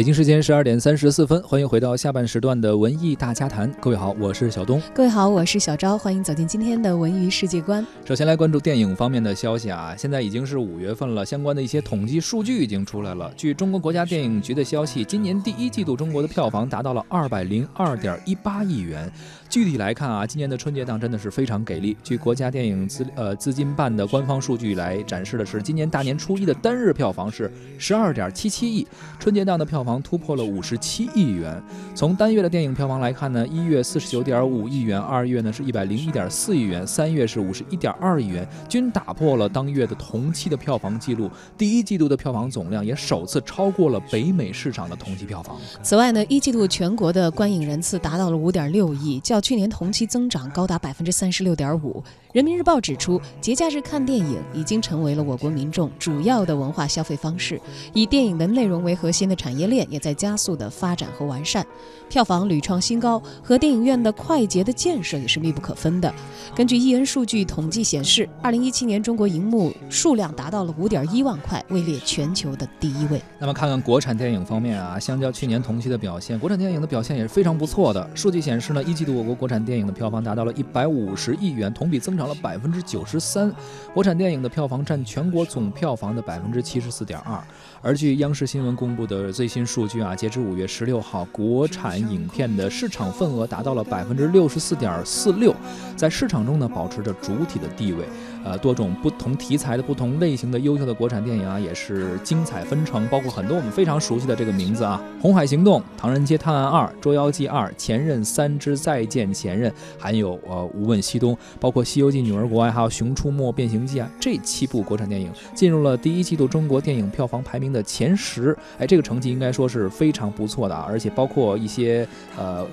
北京时间十二点三十四分，欢迎回到下半时段的文艺大家谈。各位好，我是小东。各位好，我是小昭。欢迎走进今天的文娱世界观。首先来关注电影方面的消息啊，现在已经是五月份了，相关的一些统计数据已经出来了。据中国国家电影局的消息，今年第一季度中国的票房达到了二百零二点一八亿元。具体来看啊，今年的春节档真的是非常给力。据国家电影资呃资金办的官方数据来展示的是，今年大年初一的单日票房是十二点七七亿，春节档的票房突破了五十七亿元。从单月的电影票房来看呢，一月四十九点五亿元，二月呢是一百零一点四亿元，三月是五十一点二亿元，均打破了当月的同期的票房记录。第一季度的票房总量也首次超过了北美市场的同期票房。此外呢，一季度全国的观影人次达到了五点六亿，较去年同期增长高达百分之三十六点五。人民日报指出，节假日看电影已经成为了我国民众主要的文化消费方式，以电影的内容为核心的产业链也在加速的发展和完善，票房屡创新高，和电影院的快捷的建设也是密不可分的。根据艺恩数据统计显示，二零一七年中国银幕数量达到了五点一万块，位列全球的第一位。那么看看国产电影方面啊，相较去年同期的表现，国产电影的表现也是非常不错的。数据显示呢，一季度我国国产电影的票房达到了一百五十亿元，同比增长。了百分之九十三，国产电影的票房占全国总票房的百分之七十四点二。而据央视新闻公布的最新数据啊，截至五月十六号，国产影片的市场份额达到了百分之六十四点四六，在市场中呢保持着主体的地位。呃，多种不同题材的不同类型的优秀的国产电影啊，也是精彩纷呈，包括很多我们非常熟悉的这个名字啊，《红海行动》《唐人街探案二》《捉妖记二》《前任三之再见前任》，还有呃《无问西东》，包括《西游记》《女儿国外》还有《熊出没》《变形记》啊，这七部国产电影进入了第一季度中国电影票房排名的前十，哎，这个成绩应该说是非常不错的啊，而且包括一些呃。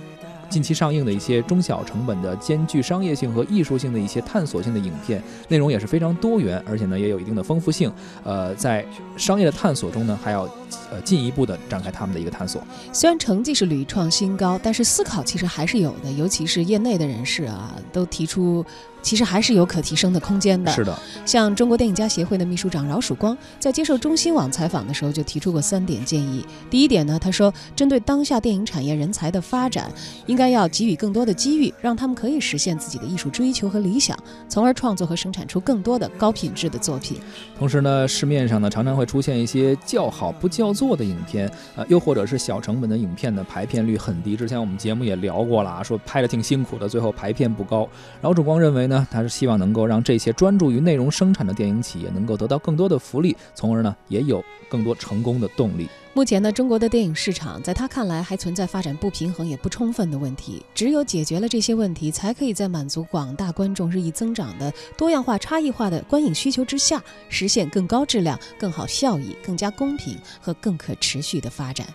近期上映的一些中小成本的兼具商业性和艺术性的一些探索性的影片，内容也是非常多元，而且呢也有一定的丰富性。呃，在商业的探索中呢，还要呃进一步的展开他们的一个探索。虽然成绩是屡创新高，但是思考其实还是有的，尤其是业内的人士啊，都提出。其实还是有可提升的空间的。是的，像中国电影家协会的秘书长饶曙光在接受中新网采访的时候就提出过三点建议。第一点呢，他说，针对当下电影产业人才的发展，应该要给予更多的机遇，让他们可以实现自己的艺术追求和理想，从而创作和生产出更多的高品质的作品。同时呢，市面上呢常常会出现一些叫好不叫座的影片，呃，又或者是小成本的影片呢，排片率很低。之前我们节目也聊过了啊，说拍的挺辛苦的，最后排片不高。饶曙光认为呢。他是希望能够让这些专注于内容生产的电影企业能够得到更多的福利，从而呢也有更多成功的动力。目前呢，中国的电影市场在他看来还存在发展不平衡也不充分的问题。只有解决了这些问题，才可以在满足广大观众日益增长的多样化、差异化的观影需求之下，实现更高质量、更好效益、更加公平和更可持续的发展。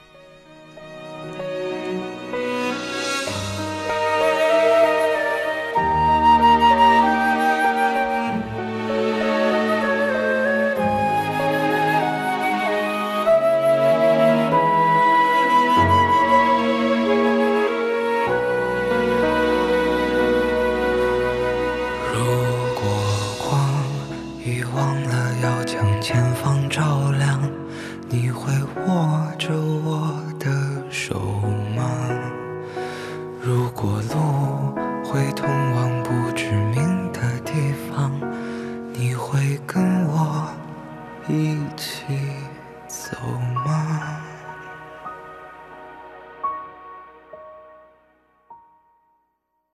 会通往不知名的地方，你会跟我一起走吗？